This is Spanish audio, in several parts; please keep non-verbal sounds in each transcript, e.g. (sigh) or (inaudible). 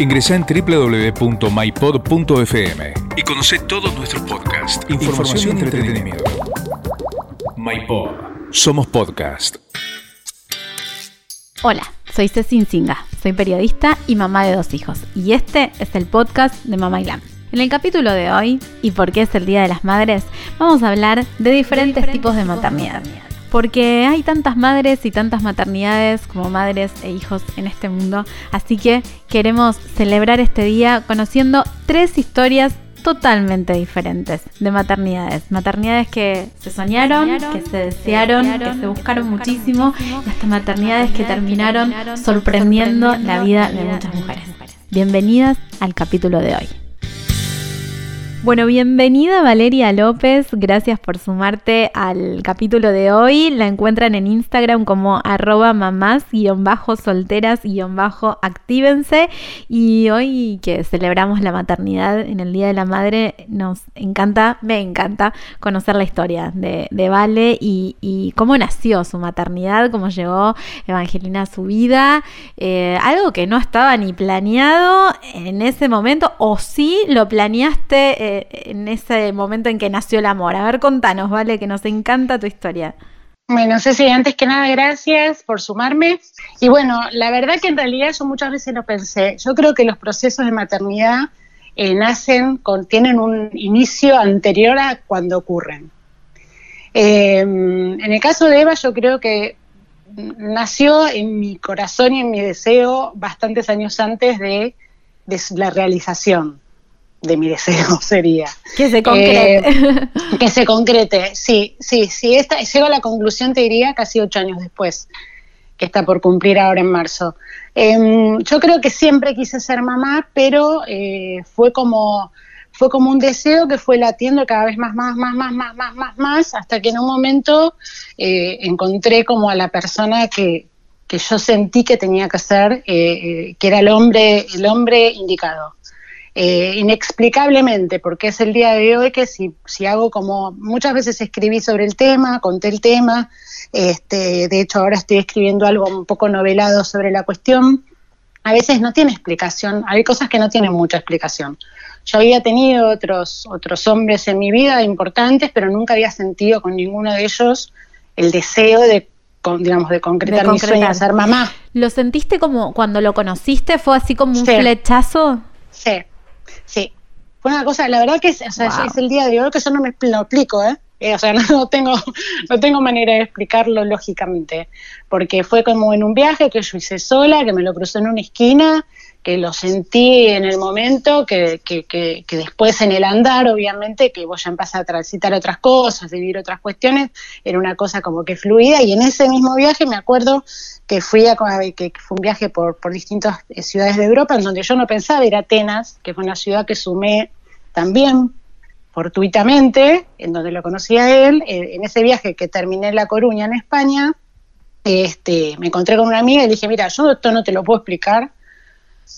Ingresa en www.mypod.fm y conoce todos nuestros podcasts, información, y entretenimiento. MyPod. Somos podcast. Hola, soy Ceci Singa, soy periodista y mamá de dos hijos, y este es el podcast de Mamá Glam. En el capítulo de hoy, y por qué es el Día de las Madres, vamos a hablar de diferentes, tipos de maternidad. Porque hay tantas madres y tantas maternidades como madres e hijos en este mundo, así que queremos celebrar este día conociendo tres historias totalmente diferentes de maternidades. Maternidades que se soñaron, que se desearon, que se buscaron muchísimo, y hasta maternidades que terminaron sorprendiendo la vida de muchas mujeres. Bienvenidas al capítulo de hoy. Bueno, bienvenida Valeria López, gracias por sumarte al capítulo de hoy. La encuentran en Instagram como arroba mamás-solteras-actívense. Y hoy que celebramos la maternidad en el Día de la Madre, nos encanta, me encanta conocer la historia de, Vale y, cómo nació su maternidad, cómo llegó Evangelina a su vida. Eh, algo que no estaba ni planeado en ese momento, o sí lo planeaste. Eh, en ese momento en que nació el amor. A ver, contanos, ¿vale? Que nos encanta tu historia. Bueno, Ceci, antes que nada, gracias por sumarme. Y bueno, la verdad que en realidad yo muchas veces lo pensé. Yo creo que los procesos de maternidad eh, nacen, tienen un inicio anterior a cuando ocurren. Eh, en el caso de Eva, yo creo que nació en mi corazón y en mi deseo bastantes años antes de la realización de mi deseo (laughs) sería. Que se concrete. Eh, que se concrete, sí, sí, sí. Esta, llego a la conclusión, te diría, casi ocho años después, que está por cumplir ahora en marzo. Em, yo creo que siempre quise ser mamá, pero eh, fue como fue como un deseo que fue latiendo cada vez más, más, más, más, más, más, más, más, hasta que en un momento eh, encontré como a la persona que, que yo sentí que tenía que ser, que era el hombre, el hombre indicado. Eh, inexplicablemente, porque es el día de hoy que si, si hago como muchas veces escribí sobre el tema, conté el tema, este, de hecho ahora estoy escribiendo algo un poco novelado sobre la cuestión, a veces no tiene explicación, hay cosas que no tienen mucha explicación. Yo había tenido otros, otros hombres en mi vida importantes, pero nunca había sentido con ninguno de ellos el deseo de digamos, de concretar, mi sueño de ser mamá. ¿Lo sentiste como cuando lo conociste? ¿Fue así como un flechazo? Sí, fue una cosa, la verdad que es, es el día de hoy que yo no me lo explico, ¿eh? ¿eh? o sea, (laughs) no tengo, no tengo manera de explicarlo lógicamente, porque fue como en un viaje que yo hice sola, que me lo crucé en una esquina, que lo sentí en el momento, que, que, que, que después en el andar, obviamente, que vos ya empezás a transitar otras cosas, vivir otras cuestiones, era una cosa como que fluida, y en ese mismo viaje me acuerdo que fui a, que fue un viaje por, por distintas eh, ciudades de Europa, en donde yo no pensaba ir a Atenas, que fue una ciudad que sumé también fortuitamente, en donde lo conocí a él, eh, en ese viaje que terminé en La Coruña, en España, este, me encontré con una amiga y le dije, mira, yo esto no te lo puedo explicar,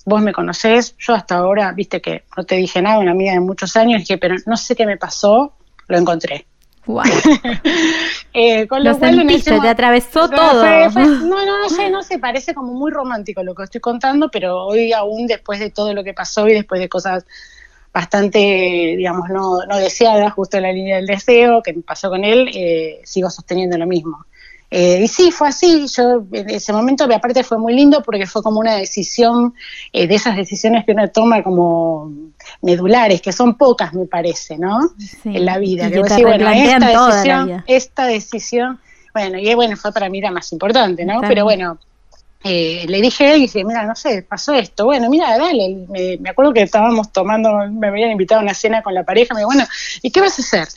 vos me conocés, yo hasta ahora, viste que no te dije nada, una amiga de muchos años, dije, pero no sé qué me pasó, lo encontré. Wow. (laughs) eh, con lo, cual sentiste, te atravesó todo. (laughs) no, no, no sé, no sé, parece como muy romántico lo que estoy contando, pero hoy aún después de todo lo que pasó y después de cosas bastante, digamos, no, no deseadas, justo en la línea del deseo que me pasó con él, eh, sigo sosteniendo lo mismo. Eh, y sí, fue así. Yo en ese momento, aparte fue muy lindo porque fue como una decisión eh, de esas decisiones que uno toma como medulares, que son pocas, me parece, ¿no? En la vida. que decir, bueno, esta decisión, esta decisión, bueno, y bueno, fue para mí la más importante, ¿no? Pero bueno, eh, le dije a él y dije, mira, no sé, pasó esto. Bueno, mira, dale. Me, me, acuerdo que estábamos tomando, me habían invitado a una cena con la pareja. Me dijo, bueno, ¿y qué vas a hacer?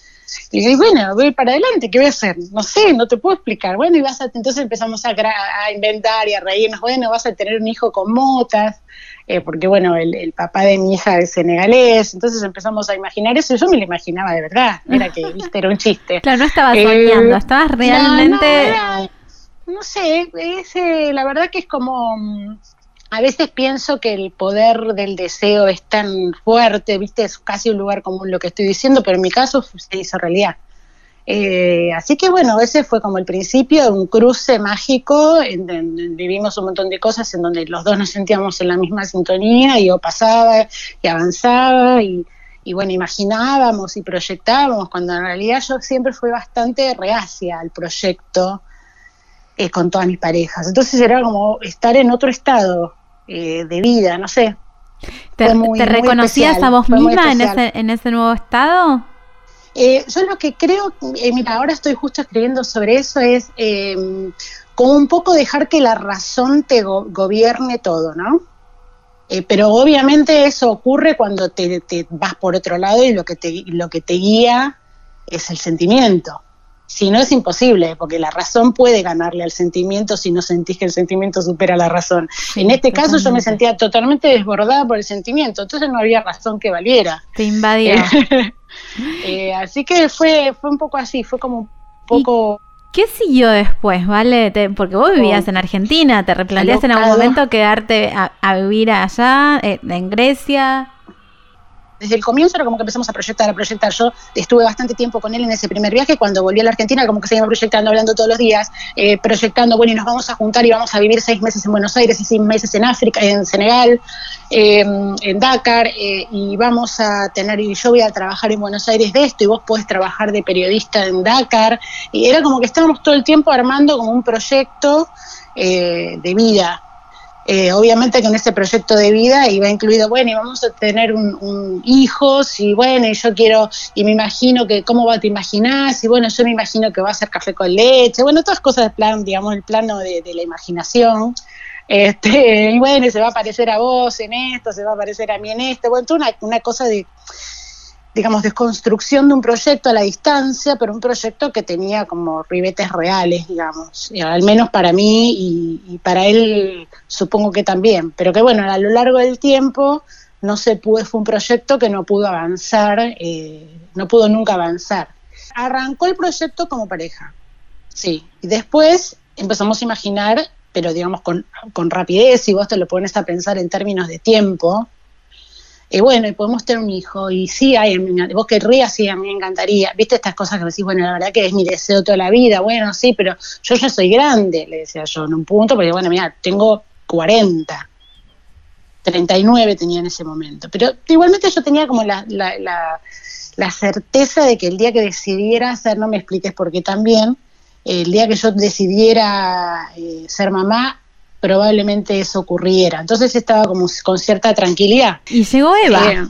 Y bueno, voy para adelante, ¿qué voy a hacer? No sé, no te puedo explicar. Bueno, y vas a, entonces empezamos a, a inventar y a reírnos. Bueno, vas a tener un hijo con motas, eh, porque bueno, el, papá de mi hija es senegalés, entonces empezamos a imaginar eso. Yo me lo imaginaba de verdad, era que, (laughs) viste, era un chiste. Claro, no estabas soñando, estabas realmente. No, sé, es, eh, la verdad que es como mm, a veces pienso que el poder del deseo es tan fuerte, viste, es casi un lugar común lo que estoy diciendo, pero en mi caso se hizo realidad. Eh, así que bueno, ese fue como el principio de un cruce mágico, en, vivimos un montón de cosas en donde los dos nos sentíamos en la misma sintonía y yo pasaba y avanzaba y, bueno, imaginábamos y proyectábamos, cuando en realidad yo siempre fui bastante reacia al proyecto eh, con todas mis parejas. Entonces era como estar en otro estado eh, de vida, no sé. ¿Te, reconocías a vos misma en ese, en ese nuevo estado? Eh, yo lo que creo, mira, ahora estoy justo escribiendo sobre eso, es como un poco dejar que la razón te gobierne todo, ¿no? pero obviamente eso ocurre cuando te, te, vas por otro lado y lo que te, lo que te guía es el sentimiento. Si no es imposible, porque la razón puede ganarle al sentimiento si no sentís que el sentimiento supera la razón. en este caso yo me sentía totalmente desbordada por el sentimiento, entonces no había razón que valiera. Te invadió. Eh, (laughs) así que fue, fue un poco así, fue como un poco... ¿Qué siguió después, vale? porque vos vivías en Argentina, ¿te replanteaste en algún momento quedarte a, vivir allá, eh, en Grecia? Desde el comienzo era como que empezamos a proyectar, a proyectar. Yo estuve bastante tiempo con él en ese primer viaje, cuando volví a la Argentina, como que seguimos proyectando, hablando todos los días, eh, proyectando, bueno, y nos vamos a juntar y vamos a vivir seis meses en Buenos Aires y seis meses en África, en Senegal, em, en Dakar, eh, y vamos a tener, y yo voy a trabajar en Buenos Aires de esto, y vos podés trabajar de periodista en Dakar, y era como que estábamos todo el tiempo armando como un proyecto eh, de vida, eh, obviamente que en ese proyecto de vida iba incluido, bueno, y vamos a tener un, hijos, y bueno, y yo quiero, y me imagino que, ¿cómo va, te imaginás? Y bueno, yo me imagino que va a ser café con leche, bueno, todas cosas de plan, digamos, el plano de, la imaginación. Este, (laughs) y bueno, se va a parecer a vos en esto, se va a parecer a mí en esto, bueno, una, una cosa de digamos, desconstrucción de un proyecto a la distancia, pero un proyecto que tenía como ribetes reales, digamos, al menos para mí y, para él supongo que también, pero que bueno, a lo largo del tiempo no se pudo, fue un proyecto que no pudo avanzar, eh, no pudo nunca avanzar. Arrancó el proyecto como pareja, sí, y después empezamos a imaginar, pero digamos con, rapidez, si vos te lo pones a pensar en términos de tiempo, y bueno, y podemos tener un hijo, y sí, hay, vos querrías, sí, a mí me encantaría, viste estas cosas que decís, bueno, la verdad que es mi deseo toda la vida, bueno, sí, pero yo ya soy grande, le decía yo, en un punto, porque bueno, mira, tengo 40, 39 tenía en ese momento, pero igualmente yo tenía como la, la, la, certeza de que el día que decidiera hacer, no me expliques por qué también, el día que yo decidiera eh, ser mamá, probablemente eso ocurriera. Entonces estaba como con cierta tranquilidad. Y llegó Eva.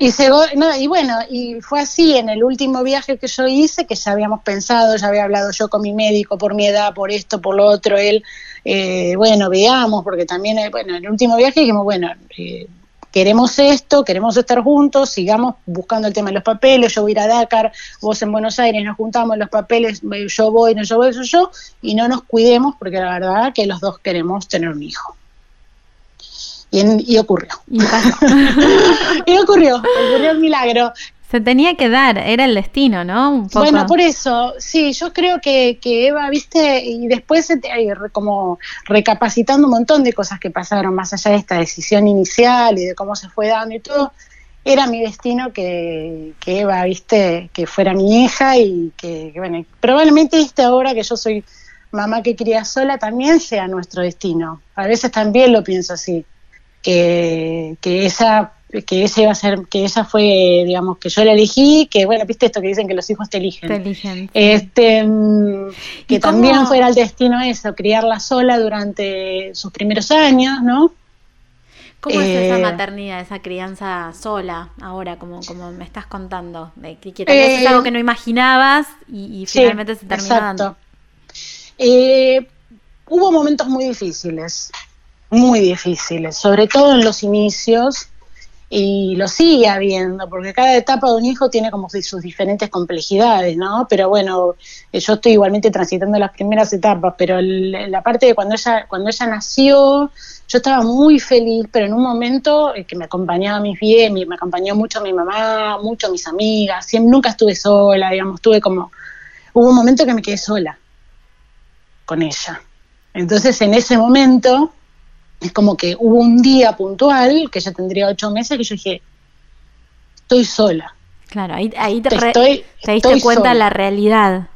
y llegó, no, y bueno, y fue así en el último viaje que yo hice, que ya habíamos pensado, ya había hablado yo con mi médico por mi edad, por esto, por lo otro, él, eh, bueno, veamos, porque también, eh, bueno, en el último viaje dijimos, bueno, eh, queremos esto, queremos estar juntos, sigamos buscando el tema de los papeles, yo voy a ir a Dakar, vos en Buenos Aires, nos juntamos los papeles, yo voy, no yo voy, eso yo, y no nos cuidemos porque la verdad que los dos queremos tener un hijo. Y, ocurrió. (laughs) y ocurrió, ocurrió el milagro. Se tenía que dar, era el destino, ¿no? Bueno, por eso, sí, yo creo que, Eva, viste, y después como recapacitando un montón de cosas que pasaron más allá de esta decisión inicial y de cómo se fue dando y todo, era mi destino que, Eva, viste, que fuera mi hija y que, bueno, probablemente esta ahora que yo soy mamá que cría sola también sea nuestro destino. A veces también lo pienso así, que, que esa que ese iba a ser, que esa fue, digamos, que yo la elegí, que bueno, viste esto que dicen que los hijos te eligen. Te eligen. Este, mm, que también fuera el destino eso, criarla sola durante sus primeros años, ¿no? ¿Cómo es esa eh, maternidad, esa crianza sola ahora, como, como me estás contando? que, que es algo que no imaginabas y, finalmente se terminó dando. Eh, hubo momentos muy difíciles, muy difíciles, sobre todo en los inicios, y lo sigue habiendo, porque cada etapa de un hijo tiene como sus diferentes complejidades, ¿no? Pero bueno, eh, yo estoy igualmente transitando las primeras etapas, pero la parte de cuando ella, cuando ella nació, yo estaba muy feliz, pero en un momento eh, que me acompañaba mis pies, me, acompañó mucho mi mamá, mucho mis amigas, siempre, nunca estuve sola, digamos, tuve como, hubo un momento que me quedé sola con ella. Entonces en ese momento es como que hubo un día puntual, que ya tendría ocho meses, que yo dije, estoy sola. Claro, ahí, te, diste cuenta la realidad.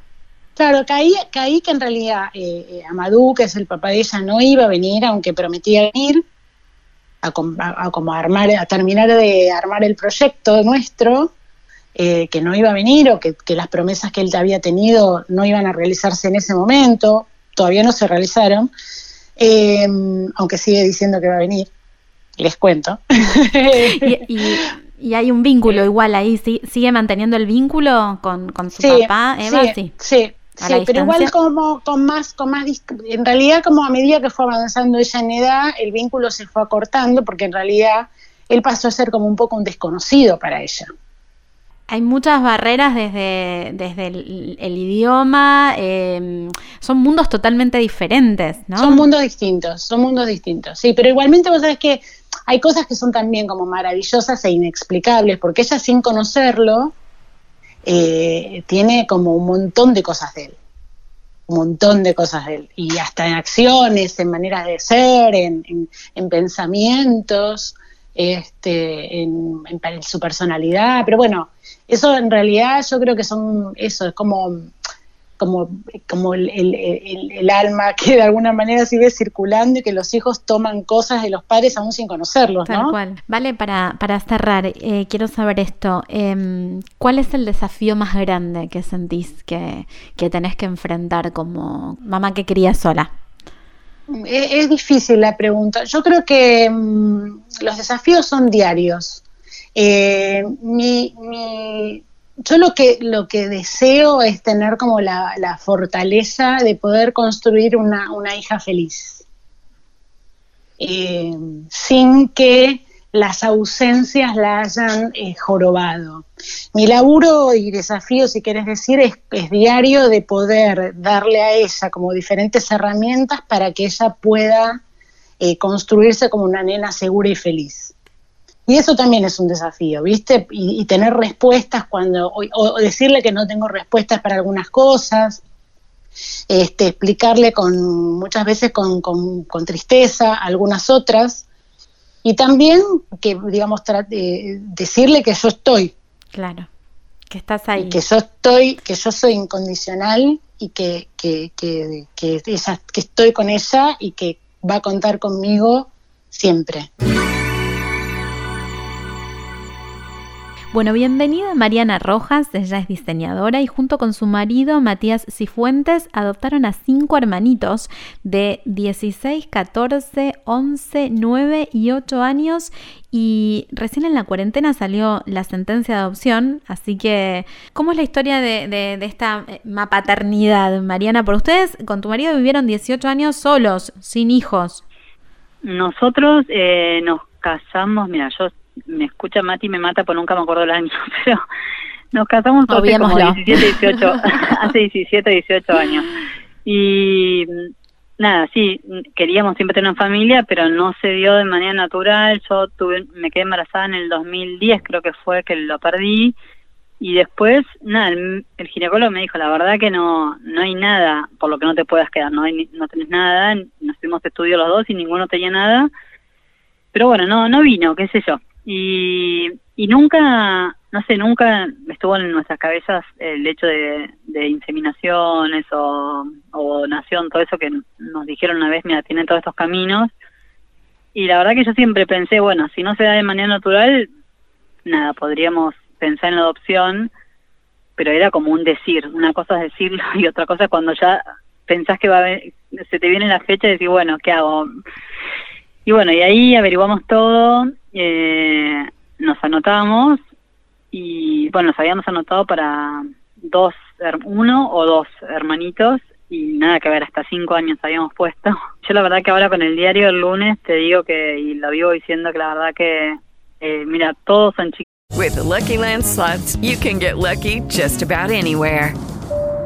Claro, caí, caí que en realidad eh, eh, Amadou, que es el papá de ella, no iba a venir, aunque prometía venir, a, como armar, a terminar de armar el proyecto nuestro, eh, que no iba a venir o que, que, las promesas que él había tenido no iban a realizarse en ese momento, todavía no se realizaron. Eh, aunque sigue diciendo que va a venir, les cuento. y, hay un vínculo igual ahí, ¿sigue manteniendo el vínculo con, su papá, Eva? Sí, sí. pero igual como con más, con más, en realidad como a medida que fue avanzando ella en edad, el vínculo se fue acortando porque en realidad él pasó a ser como un poco un desconocido para ella. Hay muchas barreras desde, desde el, idioma, em, son mundos totalmente diferentes, ¿no? Son mundos distintos, son mundos distintos, sí, pero igualmente vos sabés que hay cosas que son también como maravillosas e inexplicables, porque ella sin conocerlo eh, tiene como un montón de cosas de él, un montón de cosas de él, y hasta en acciones, en maneras de ser, en, en pensamientos, este, en, en, su personalidad, pero bueno, eso en realidad yo creo que son, eso, es como como, como el, el, alma (laughs) que de alguna manera sigue circulando y que los hijos toman cosas de los padres aún sin conocerlos, Tal cual. Vale, para, para cerrar, eh, quiero saber esto. Eh, ¿Cuál es el desafío más grande que sentís que, que tenés que enfrentar como mamá que cría sola? Es, difícil la pregunta. Yo creo que mm, los desafíos son diarios. Eh, mi, yo lo que, lo que deseo es tener como la, fortaleza de poder construir una, hija feliz. Eh, sin que las ausencias la hayan eh, jorobado. Mi laburo y desafío, si quieres decir, es, diario de poder darle a ella como diferentes herramientas para que ella pueda eh, construirse como una nena segura y feliz. Y eso también es un desafío, ¿viste? Y, tener respuestas cuando, o, decirle que no tengo respuestas para algunas cosas, este, explicarle con muchas veces con, con tristeza algunas otras, y también que, digamos, decirle que yo estoy. Claro, que estás ahí. Que yo estoy, que yo soy incondicional y que, que, que, que, que estoy con ella y que va a contar conmigo siempre. Bueno, bienvenida Mariana Rojas, ella es diseñadora y junto con su marido Matías Cifuentes adoptaron a cinco hermanitos de 16, 14, 11, 9 y 8 años y recién en la cuarentena salió la sentencia de adopción, así que ¿cómo es la historia de, de, de esta eh, paternidad, Mariana? Por ustedes con tu marido vivieron 18 años solos, sin hijos. Nosotros eh, nos casamos, mira, yo me escucha Mati me mata porque nunca me acuerdo el año, (laughs) pero nos casamos hace como 17, 18, (laughs) (laughs) hace 17, 18 años. Y nada, sí, queríamos siempre tener una familia, pero no se dio de manera natural. Yo tuve, me quedé embarazada en el 2010, creo que fue que lo perdí. Y después, nada, el, ginecólogo me dijo, la verdad que no no hay nada por lo que no te puedas quedar, no hay, no tenés nada. Nos fuimos de estudio los dos y ninguno tenía nada. Pero bueno, no no vino, qué sé yo. Y, y nunca, no sé, nunca estuvo en nuestras cabezas el hecho de, inseminaciones o, o donación, todo eso que nos dijeron una vez, mira, tienen todos estos caminos. Y la verdad que yo siempre pensé, bueno, si no se da de manera natural, nada, podríamos pensar en la adopción, pero era como un decir, una cosa es decirlo (laughs) y otra cosa es cuando ya pensás que va a, se te viene la fecha y decir, bueno, ¿qué hago? Y bueno, y ahí averiguamos todo, eh, nos anotamos y bueno, nos habíamos anotado para dos, uno o dos hermanitos y nada que ver, hasta cinco años habíamos puesto. (laughs) Yo la verdad que ahora con el diario el lunes te digo que, y lo vivo diciendo que la verdad que Eh, mira, todos son anywhere.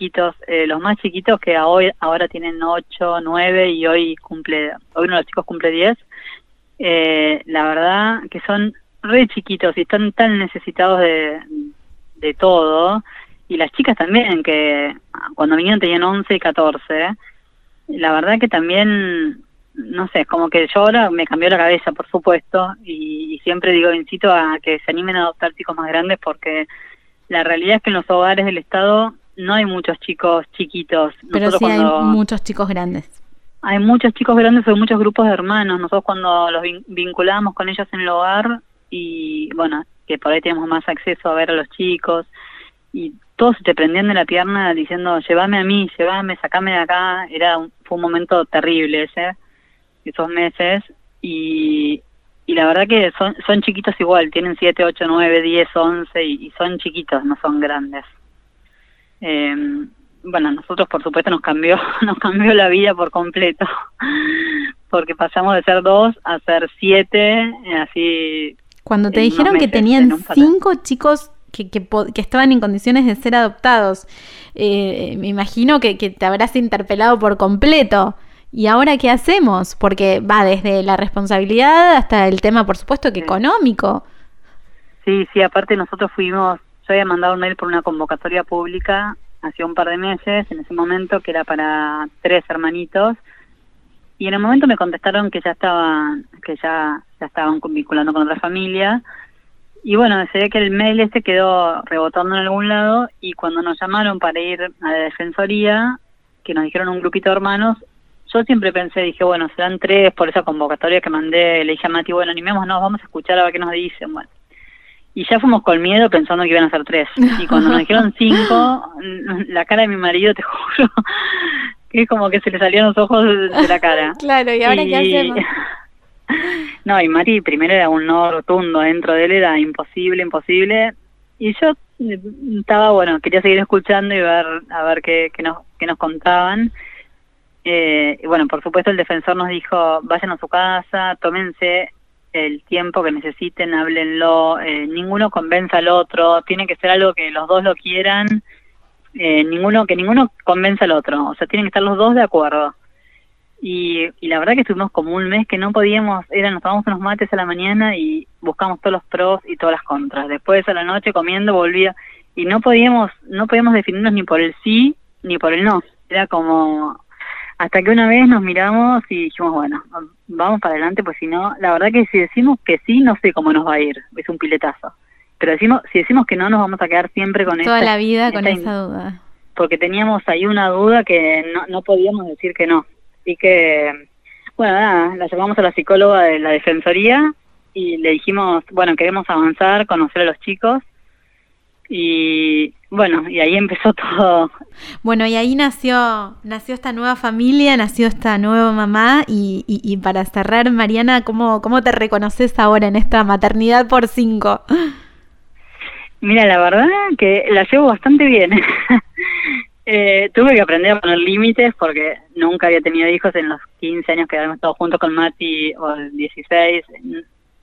Chiquitos, eh, los más chiquitos que hoy, ahora tienen 8, 9 y hoy cumple, hoy uno de los chicos cumple 10. Eh, la verdad que son re chiquitos y están tan necesitados de, de todo. Y las chicas también, que cuando vinieron tenían 11 y 14. La verdad que también no sé, como que yo ahora me cambió la cabeza, por supuesto, y, siempre digo, incito a que se animen a adoptar chicos más grandes porque la realidad es que en los hogares del Estado no hay muchos chicos chiquitos. Pero sí hay muchos chicos grandes. Hay muchos chicos grandes, hay muchos grupos de hermanos. Nosotros cuando los vinculamos con ellos en el hogar y bueno, que por ahí tenemos más acceso a ver a los chicos y todos se te prendían de la pierna diciendo, llévame a mí, llévame, sacame de acá. Era fue un momento terrible ese esos meses y, y la verdad que son, son chiquitos igual, tienen 7, 8, 9, 10, 11 y, son chiquitos, no son grandes. Eh, bueno, nosotros por supuesto nos cambió, (laughs) nos cambió la vida por completo, (laughs) porque pasamos de ser dos a ser siete, así. Cuando te dijeron que tenían cinco chicos que, que, que, estaban en condiciones de ser adoptados, eh, me imagino que, que te habrás interpelado por completo. ¿Y ahora qué hacemos? Porque va desde la responsabilidad hasta el tema, por supuesto, que económico. Sí, sí, aparte nosotros fuimos, había mandado un mail por una convocatoria pública hace un par de meses, en ese momento, que era para tres hermanitos, y en el momento me contestaron que ya estaban, que ya, ya estaban vinculando con otra familia, y bueno, se ve que el mail este quedó rebotando en algún lado, y cuando nos llamaron para ir a la defensoría, que nos dijeron un grupito de hermanos, yo siempre pensé, dije, bueno, serán tres por esa convocatoria que mandé, le dije a Mati, bueno, animémonos, vamos a escuchar a ver qué nos dicen, bueno. Y ya fuimos con miedo pensando que iban a ser tres. Y cuando nos (laughs) dijeron cinco, la cara de mi marido, te (laughs) juro, que es como que se le salían los ojos de la cara. (laughs) claro, ¿y ahora qué hacemos? No, y Mati primero era un no rotundo, dentro de él era imposible, imposible. Y yo eh, estaba, bueno, quería seguir escuchando y ver a ver qué, qué, nos, qué nos contaban. Eh, y bueno, por supuesto el defensor nos dijo, vayan a su casa, tómense el tiempo que necesiten, háblenlo, eh, ninguno convenza al otro, tiene que ser algo que los dos lo quieran, eh, ninguno que ninguno convenza al otro, o sea, tienen que estar los dos de acuerdo. Y, y la verdad que estuvimos como un mes que no podíamos, era, nos tomamos unos mates a la mañana y buscamos todos los pros y todas las contras. Después a la noche comiendo volvía y no podíamos, no podíamos definirnos ni por el sí ni por el no. Era como, hasta que una vez nos miramos y dijimos, bueno, vamos para adelante, pues si no, la verdad que si decimos que sí, no sé cómo nos va a ir, es un piletazo. Pero decimos, si decimos que no, nos vamos a quedar siempre con Toda la vida con esa duda. Porque teníamos ahí una duda que no, no podíamos decir que no. Así que, bueno, nada, la llamamos a la psicóloga de la defensoría y le dijimos, bueno, queremos avanzar, conocer a los chicos y bueno, y ahí empezó (laughs) todo. Bueno, y ahí nació, nació esta nueva familia, nació esta nueva mamá y, y, para cerrar, Mariana, ¿cómo, ¿cómo te reconoces ahora en esta maternidad por cinco? Mira, la verdad que la llevo bastante bien. (laughs) eh, tuve que aprender a poner límites porque nunca había tenido hijos en los 15 años que habíamos estado juntos con Mati o 16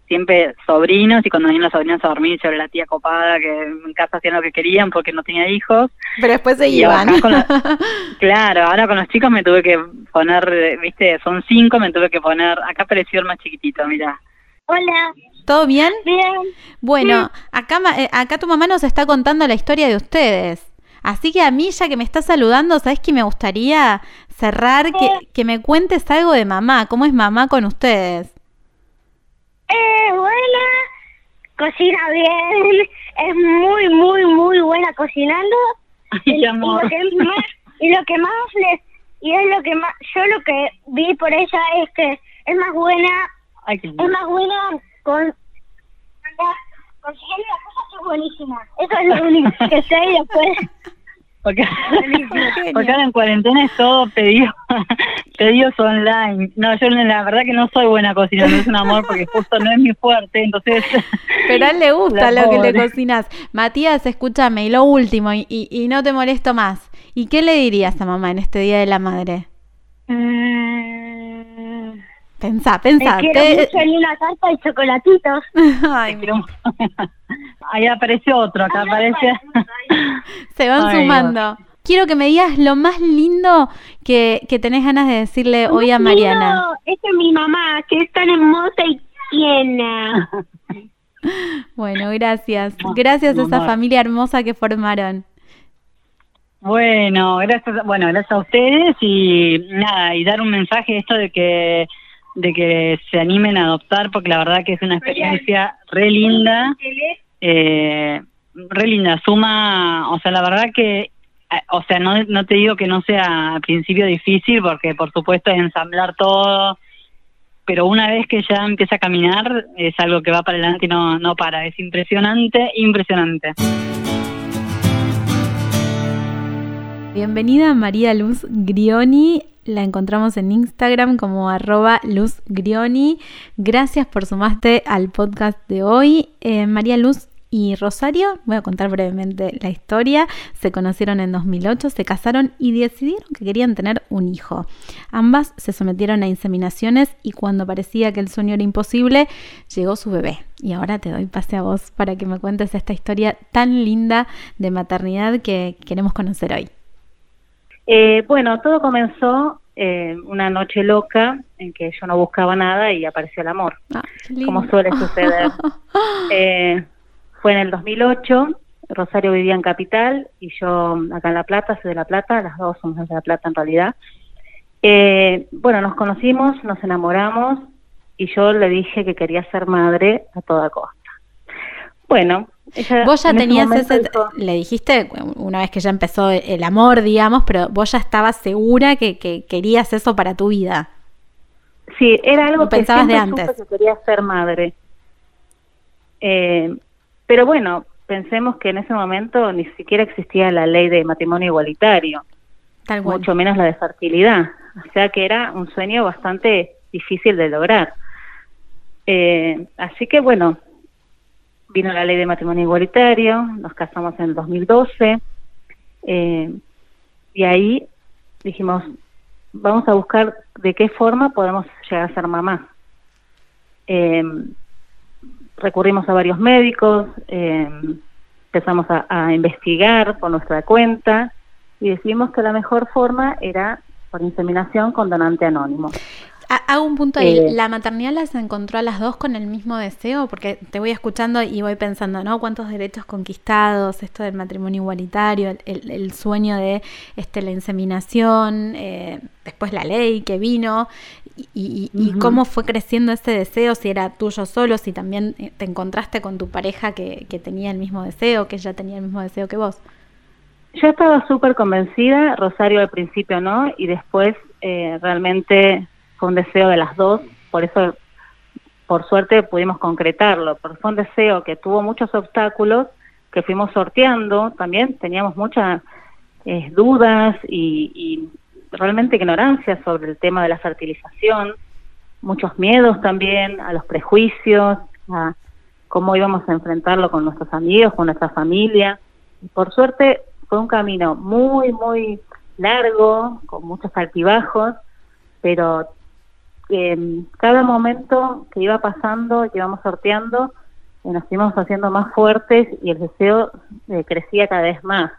siempre sobrinos y cuando venían los sobrinos a dormir sobre la tía copada que en casa hacían lo que querían porque no tenía hijos. Pero después se iban. (laughs) claro, ahora con los chicos me tuve que poner, viste, son cinco, me tuve que poner, acá apareció el más chiquitito, mira. Hola. ¿Todo bien? Bien. Bueno, acá, eh, acá tu mamá nos está contando la historia de ustedes. Así que a mí, ya que me está saludando, ¿sabes que me gustaría cerrar? Que, que me cuentes algo de mamá. ¿Cómo es mamá con ustedes? Es buena, cocina bien, es muy, muy, muy buena cocinando. y, lo que más, y lo que más les, y es lo que más, yo lo que vi por ella es que es más buena, es más buena con, consiguiendo las cosas es buenísima. Eso es lo único que sé y después... Porque, (laughs) porque ahora en cuarentena es todo pedido, (laughs) pedidos online. No, yo la verdad que no soy buena cocinando, es un amor porque justo no es mi fuerte, entonces... (laughs) Pero a él le gusta lo que le cocinas. Matías, escúchame, y lo último, y, y, no te molesto más. ¿Y qué le dirías a mamá en este Día de la Madre? Mm. Pensá, pensá. Me (laughs) quiero mucho en una tarta y chocolatitos. (laughs) Ay, Ahí apareció otro, acá aparece. (laughs) Se van sumando. Quiero que me digas lo más lindo que, que tenés ganas de decirle hoy a Mariana. Esta es mi mamá, que es tan hermosa y tierna. Bueno, gracias. Gracias a esa familia hermosa que formaron. Bueno, gracias, bueno, gracias a ustedes y nada, y dar un mensaje esto de que de que se animen a adoptar porque la verdad que es una experiencia re linda eh, re linda, suma, o sea, la verdad que, eh, o sea, no, no te digo que no sea al principio difícil, porque por supuesto es ensamblar todo, pero una vez que ya empieza a caminar, es algo que va para adelante y no, no para, es impresionante, impresionante. Bienvenida María Luz Grioni. La encontramos en Instagram como arroba Luz Grioni. Gracias por sumarte al podcast de hoy. Eh, María Luz y Rosario, voy a contar brevemente la historia, se conocieron en 2008, se casaron y decidieron que querían tener un hijo. Ambas se sometieron a inseminaciones y cuando parecía que el sueño era imposible, llegó su bebé. Y ahora te doy pase a vos para que me cuentes esta historia tan linda de maternidad que queremos conocer hoy. Eh, bueno, todo comenzó eh, una noche loca en que yo no buscaba nada y apareció el amor, ah, como suele suceder. (laughs) Eh, fue en el 2008, Rosario vivía en Capital y yo acá en La Plata, soy de La Plata, las dos somos de La Plata en realidad. bueno, nos conocimos, nos enamoramos y yo le dije que quería ser madre a toda costa. Bueno, vos ya tenías ese, le dijiste una vez que ya empezó el amor, digamos, pero vos ya estabas segura que, querías eso para tu vida. Sí, era algo que pensabas de antes. que quería ser madre. Eh, pero bueno, pensemos que en ese momento ni siquiera existía la ley de matrimonio igualitario, mucho menos la de fertilidad. O sea que era un sueño bastante difícil de lograr. Eh, así que bueno, vino la ley de matrimonio igualitario, nos casamos en el 2012 eh, y ahí dijimos, vamos a buscar de qué forma podemos llegar a ser mamás. Eh, recurrimos a varios médicos, eh, empezamos a, investigar por nuestra cuenta y decidimos que la mejor forma era por inseminación con donante anónimo. Hago un punto ahí. Eh, ¿La maternidad las encontró a las dos con el mismo deseo? Porque te voy escuchando y voy pensando, ¿no? ¿Cuántos derechos conquistados? Esto del matrimonio igualitario, el, sueño de este, la inseminación, eh, después la ley que vino, y, cómo fue creciendo ese deseo, si era tuyo solo, si también eh, te encontraste con tu pareja que, que tenía el mismo deseo, que ella tenía el mismo deseo que vos. Yo estaba súper convencida, Rosario al principio no, y después realmente fue un deseo de las dos, por eso por suerte pudimos concretarlo, pero fue un deseo que tuvo muchos obstáculos que fuimos sorteando, también teníamos muchas eh, dudas y, realmente ignorancia sobre el tema de la fertilización, muchos miedos también a los prejuicios, a cómo íbamos a enfrentarlo con nuestros amigos, con nuestra familia. Y por suerte fue un camino muy, muy largo, con muchos altibajos, pero eh, cada momento que iba pasando, que íbamos sorteando, eh, nos íbamos haciendo más fuertes y el deseo eh, crecía cada vez más.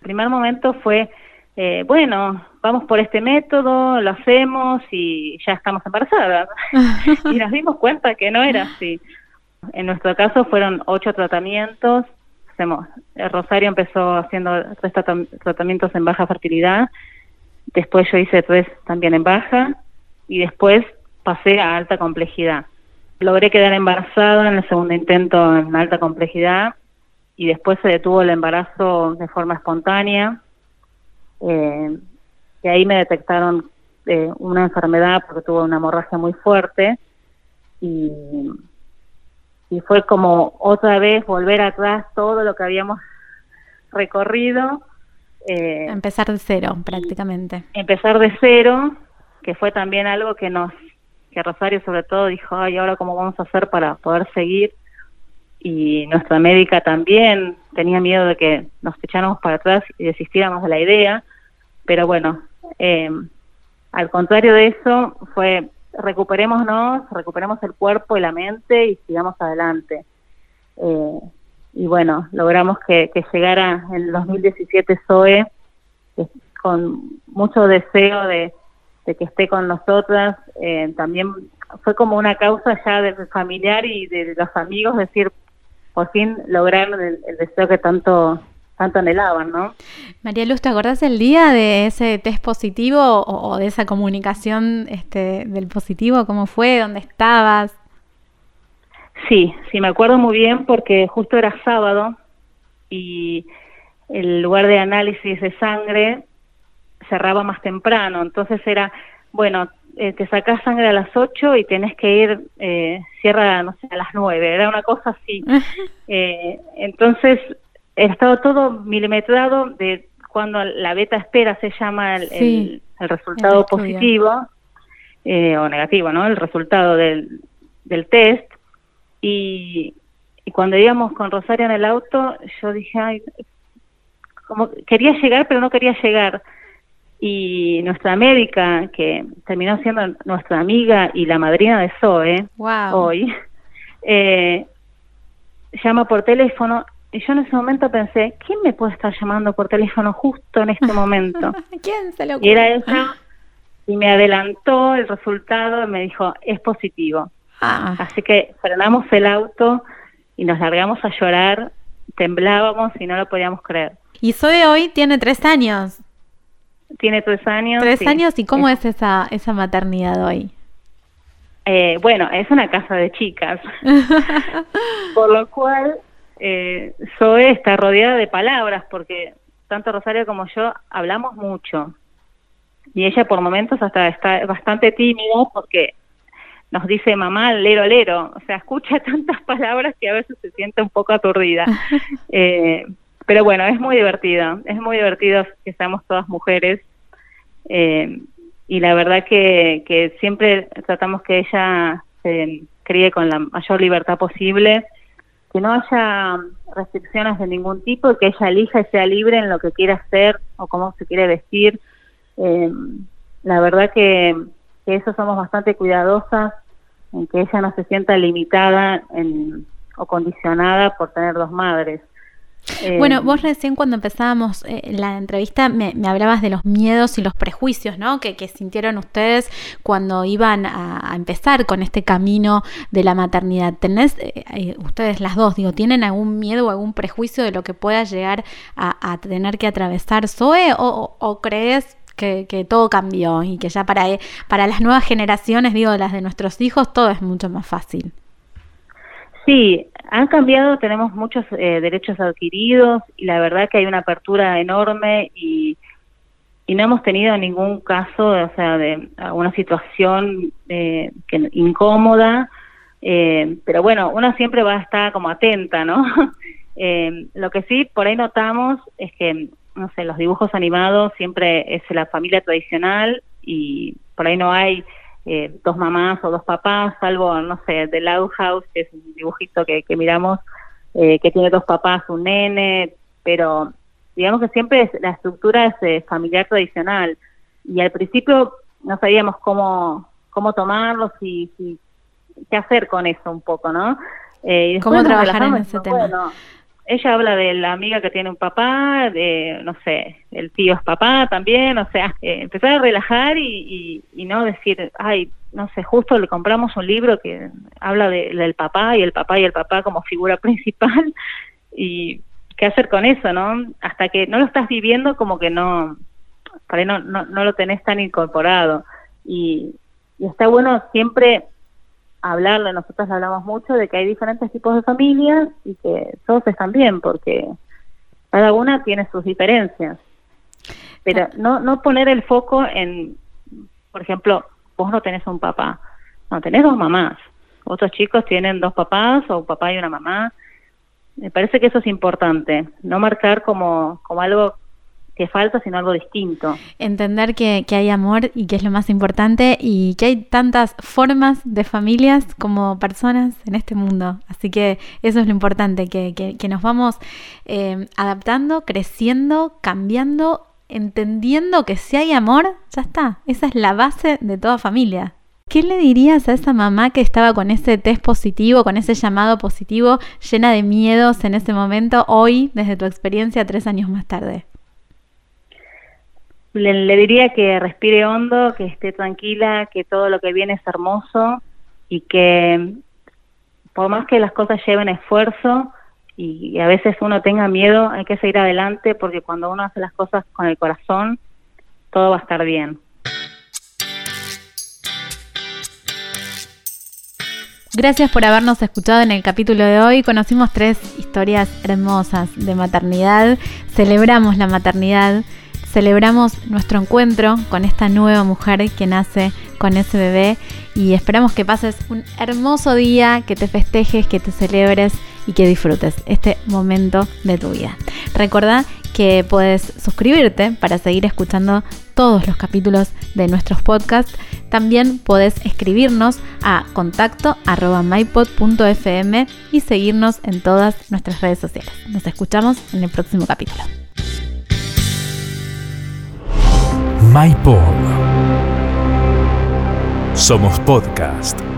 El primer momento fue, eh, bueno, vamos por este método, lo hacemos y ya estamos embarazadas. (laughs) y nos dimos cuenta que no era así. En nuestro caso fueron ocho tratamientos. Rosario empezó haciendo tres tratamientos en baja fertilidad. Después yo hice tres también en baja y después pasé a alta complejidad. Logré quedar embarazada en el segundo intento en alta complejidad y después se detuvo el embarazo de forma espontánea. Eh, y ahí me detectaron eh, una enfermedad porque tuve una hemorragia muy fuerte y, y fue como otra vez volver atrás todo lo que habíamos recorrido. Eh, empezar de cero, prácticamente. Empezar de cero, que fue también algo que nos, que Rosario sobre todo dijo, ay, ahora cómo vamos a hacer para poder seguir. Y nuestra médica también tenía miedo de que nos echáramos para atrás y desistiéramos de la idea, pero bueno, eh, al contrario de eso, fue recuperémonos, recuperemos el cuerpo y la mente y sigamos adelante. Eh, y bueno, logramos que, llegara en 2017 Zoe con mucho deseo de, que esté con nosotras. Eh, también fue como una causa ya de familiar y de los amigos, decir, por fin lograr el, el deseo que tanto tanto anhelaban, ¿no? María Luz, ¿te acordás el día de ese test positivo o, de esa comunicación este, del positivo? ¿Cómo fue? ¿Dónde estabas? Sí, sí, me acuerdo muy bien porque justo era sábado y el lugar de análisis de sangre cerraba más temprano, entonces era, bueno, eh, te sacás sangre a las 8 y tenés que ir, eh, cierra, no sé, a las 9, era una cosa así. (laughs) eh, entonces estado todo milimetrado de cuando la beta espera se llama el, resultado positivo eh, o negativo, ¿no? El resultado del, del test. Y, y cuando íbamos con Rosario en el auto, yo dije, ay, como quería llegar, pero no quería llegar. Y nuestra médica, que terminó siendo nuestra amiga y la madrina de Zoe hoy, eh, llama por teléfono y yo en ese momento pensé, ¿quién me puede estar llamando por teléfono justo en este momento? (laughs) ¿Quién se lo Y era ella, y me adelantó el resultado y me dijo, es positivo. Ah. Así que frenamos el auto y nos largamos a llorar, temblábamos y no lo podíamos creer. Y Zoe hoy tiene tres años. Tiene tres años. Tres años, ¿y cómo es, esa, esa maternidad hoy? Eh, bueno, es una casa de chicas, (laughs) por lo cual eh, Zoe está rodeada de palabras porque tanto Rosario como yo hablamos mucho y ella por momentos hasta está bastante tímida porque nos dice mamá lero lero, o sea, escucha (laughs) tantas palabras que a veces se siente un poco aturdida. eh, (laughs) pero bueno, es muy divertido, es muy divertido que seamos todas mujeres eh, y la verdad que, siempre tratamos que ella se críe con la mayor libertad posible que no haya restricciones de ningún tipo y que ella elija y sea libre en lo que quiera hacer o cómo se quiere vestir. Eh, la verdad que, que, eso somos bastante cuidadosas en que ella no se sienta limitada en, o condicionada por tener dos madres. Bueno, vos recién cuando empezábamos eh, la entrevista me, hablabas de los miedos y los prejuicios, ¿no? Que, sintieron ustedes cuando iban a, empezar con este camino de la maternidad. ¿Tenés, eh, eh, ustedes las dos, digo, ¿tienen algún miedo o algún prejuicio de lo que pueda llegar a, tener que atravesar Zoe o, crees que, que, todo cambió y que ya para, para las nuevas generaciones, digo, las de nuestros hijos, todo es mucho más fácil? Sí, han cambiado, tenemos muchos eh, derechos adquiridos y la verdad que hay una apertura enorme y, y no hemos tenido ningún caso, o sea, de alguna situación eh, que, incómoda, eh, pero bueno, uno siempre va a estar como atenta, ¿no? (laughs) lo que sí por ahí notamos es que, no sé, los dibujos animados siempre es la familia tradicional y por ahí no hay eh, dos mamás o dos papás, salvo, no sé, The Loud House, que es un dibujito que, miramos, eh, que tiene dos papás, un nene, pero digamos que siempre la estructura es eh, familiar tradicional. Y al principio no sabíamos cómo, cómo tomarlos y, qué hacer con eso un poco, ¿no? y ¿Cómo trabajar en ese tema? Ella habla de la amiga que tiene un papá, de, no sé, el tío es papá también, o sea, eh, empezar a relajar y, no decir, ay, no sé, justo le compramos un libro que habla de, del papá y el papá y el papá como figura (laughs) principal y qué hacer con eso, ¿no? Hasta que no lo estás viviendo como que no, para no, no, no lo tenés tan incorporado y está bueno siempre hablarle, nosotros hablamos mucho de que hay diferentes tipos de familias y que todos están bien porque cada una tiene sus diferencias. Pero no, no poner el foco en, por ejemplo, vos no tenés un papá, no, tenés dos mamás. otros chicos tienen dos papás o un papá y una mamá. Me parece que eso es importante, no marcar como, como algo que falta, sino algo distinto. Entender que, que, hay amor y que es lo más importante y que hay tantas formas de familias como personas en este mundo. Así que eso es lo importante, que, que, nos vamos eh, adaptando, creciendo, cambiando, entendiendo que si hay amor, ya está. Esa es la base de toda familia. ¿Qué le dirías a esa mamá que estaba con ese test positivo, con ese llamado positivo, llena de miedos en ese momento, hoy, desde tu experiencia, tres años más tarde? Le, diría que respire hondo, que esté tranquila, que todo lo que viene es hermoso y que por más que las cosas lleven esfuerzo y, a veces uno tenga miedo, hay que seguir adelante porque cuando uno hace las cosas con el corazón, todo va a estar bien. Gracias por habernos escuchado en el capítulo de hoy. Conocimos tres historias hermosas de maternidad. Celebramos la maternidad celebramos nuestro encuentro con esta nueva mujer que nace con ese bebé y esperamos que pases un hermoso día, que te festejes, que te celebres y que disfrutes este momento de tu vida. Recordá que puedes suscribirte para seguir escuchando todos los capítulos de nuestros podcasts. También puedes escribirnos a contacto mypod.fm y seguirnos en todas nuestras redes sociales. Nos escuchamos en el próximo capítulo. MyPod. Somos podcast.